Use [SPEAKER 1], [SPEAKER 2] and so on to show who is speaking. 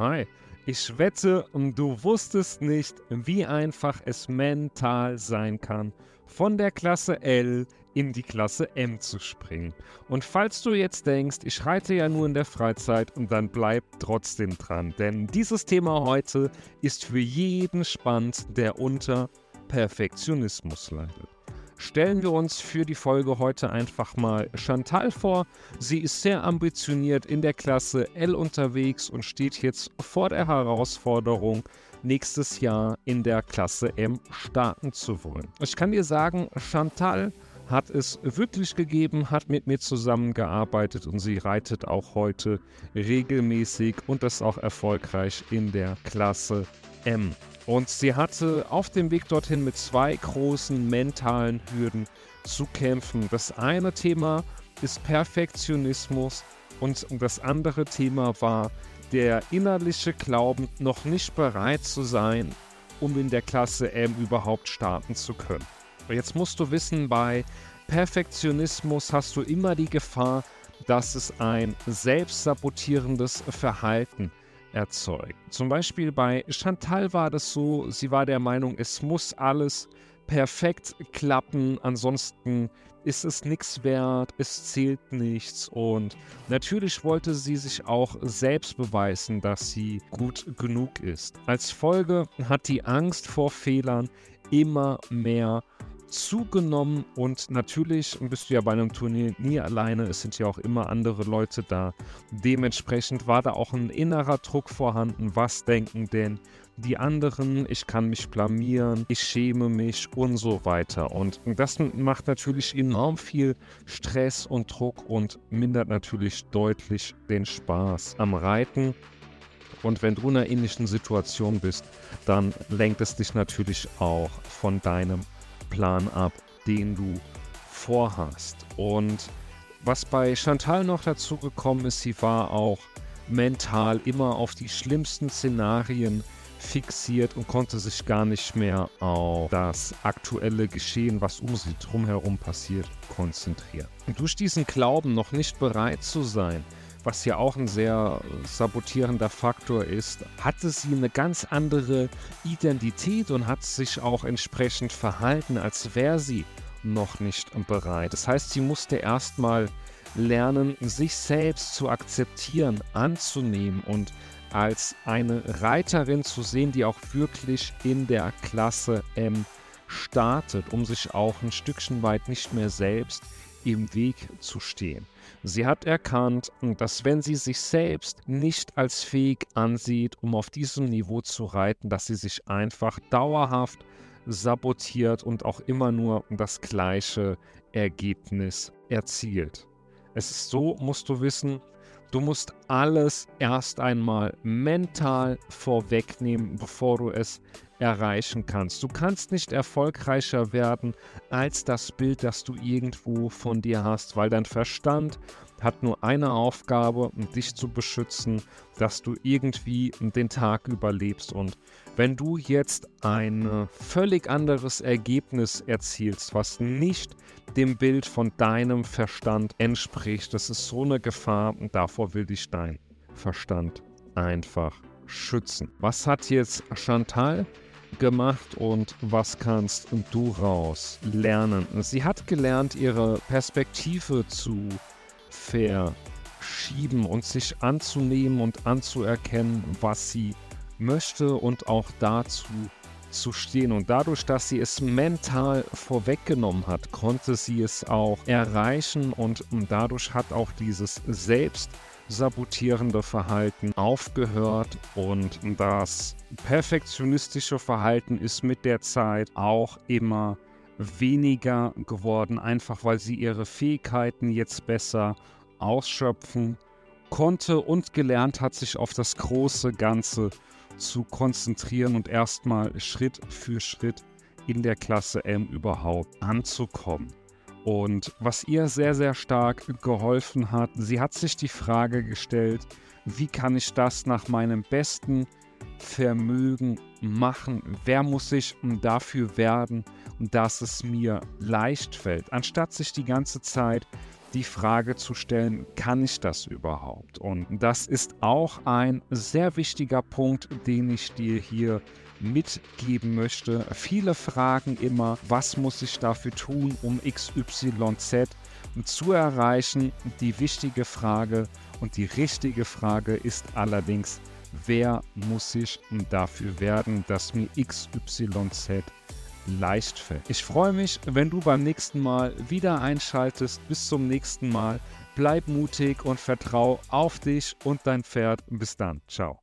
[SPEAKER 1] Hi. Ich wette, du wusstest nicht, wie einfach es mental sein kann, von der Klasse L in die Klasse M zu springen. Und falls du jetzt denkst, ich reite ja nur in der Freizeit, dann bleib trotzdem dran, denn dieses Thema heute ist für jeden spannend, der unter Perfektionismus leidet stellen wir uns für die Folge heute einfach mal Chantal vor. Sie ist sehr ambitioniert in der Klasse L unterwegs und steht jetzt vor der Herausforderung, nächstes Jahr in der Klasse M starten zu wollen. Ich kann dir sagen, Chantal hat es wirklich gegeben, hat mit mir zusammengearbeitet und sie reitet auch heute regelmäßig und das auch erfolgreich in der Klasse M. Und sie hatte auf dem Weg dorthin mit zwei großen mentalen Hürden zu kämpfen. Das eine Thema ist Perfektionismus und das andere Thema war der innerliche Glauben, noch nicht bereit zu sein, um in der Klasse M überhaupt starten zu können. Jetzt musst du wissen, bei Perfektionismus hast du immer die Gefahr, dass es ein selbstsabotierendes Verhalten ist erzeugt. Zum Beispiel bei Chantal war das so, sie war der Meinung, es muss alles perfekt klappen, ansonsten ist es nichts wert, es zählt nichts und natürlich wollte sie sich auch selbst beweisen, dass sie gut genug ist. Als Folge hat die Angst vor Fehlern immer mehr zugenommen und natürlich bist du ja bei einem Turnier nie alleine, es sind ja auch immer andere Leute da. Dementsprechend war da auch ein innerer Druck vorhanden, was denken denn die anderen, ich kann mich blamieren, ich schäme mich und so weiter. Und das macht natürlich enorm viel Stress und Druck und mindert natürlich deutlich den Spaß am Reiten. Und wenn du in einer ähnlichen Situation bist, dann lenkt es dich natürlich auch von deinem Plan ab, den du vorhast. Und was bei Chantal noch dazu gekommen ist, sie war auch mental immer auf die schlimmsten Szenarien fixiert und konnte sich gar nicht mehr auf das aktuelle Geschehen, was um sie drumherum passiert, konzentrieren. Und durch diesen Glauben, noch nicht bereit zu sein, was ja auch ein sehr sabotierender Faktor ist, hatte sie eine ganz andere Identität und hat sich auch entsprechend verhalten, als wäre sie noch nicht bereit. Das heißt, sie musste erstmal lernen, sich selbst zu akzeptieren, anzunehmen und als eine Reiterin zu sehen, die auch wirklich in der Klasse M startet, um sich auch ein Stückchen weit nicht mehr selbst im Weg zu stehen. Sie hat erkannt, dass wenn sie sich selbst nicht als fähig ansieht, um auf diesem Niveau zu reiten, dass sie sich einfach dauerhaft sabotiert und auch immer nur das gleiche Ergebnis erzielt. Es ist so, musst du wissen, du musst alles erst einmal mental vorwegnehmen, bevor du es erreichen kannst. Du kannst nicht erfolgreicher werden als das Bild, das du irgendwo von dir hast, weil dein Verstand hat nur eine Aufgabe, dich zu beschützen, dass du irgendwie den Tag überlebst. Und wenn du jetzt ein völlig anderes Ergebnis erzielst, was nicht dem Bild von deinem Verstand entspricht, das ist so eine Gefahr und davor will dich dein Verstand einfach schützen. Was hat jetzt Chantal gemacht und was kannst du raus lernen? Sie hat gelernt, ihre Perspektive zu verschieben und sich anzunehmen und anzuerkennen, was sie möchte und auch dazu zu stehen. Und dadurch, dass sie es mental vorweggenommen hat, konnte sie es auch erreichen und dadurch hat auch dieses Selbst sabotierende Verhalten aufgehört und das perfektionistische Verhalten ist mit der Zeit auch immer weniger geworden, einfach weil sie ihre Fähigkeiten jetzt besser ausschöpfen konnte und gelernt hat, sich auf das große Ganze zu konzentrieren und erstmal Schritt für Schritt in der Klasse M überhaupt anzukommen. Und was ihr sehr, sehr stark geholfen hat, sie hat sich die Frage gestellt, wie kann ich das nach meinem besten Vermögen machen? Wer muss ich dafür werden, dass es mir leicht fällt? Anstatt sich die ganze Zeit die Frage zu stellen, kann ich das überhaupt? Und das ist auch ein sehr wichtiger Punkt, den ich dir hier mitgeben möchte. Viele fragen immer, was muss ich dafür tun, um XYZ zu erreichen? Die wichtige Frage und die richtige Frage ist allerdings, wer muss ich dafür werden, dass mir XYZ leicht fällt. Ich freue mich, wenn du beim nächsten Mal wieder einschaltest. Bis zum nächsten Mal. Bleib mutig und vertrau auf dich und dein Pferd. Bis dann. Ciao.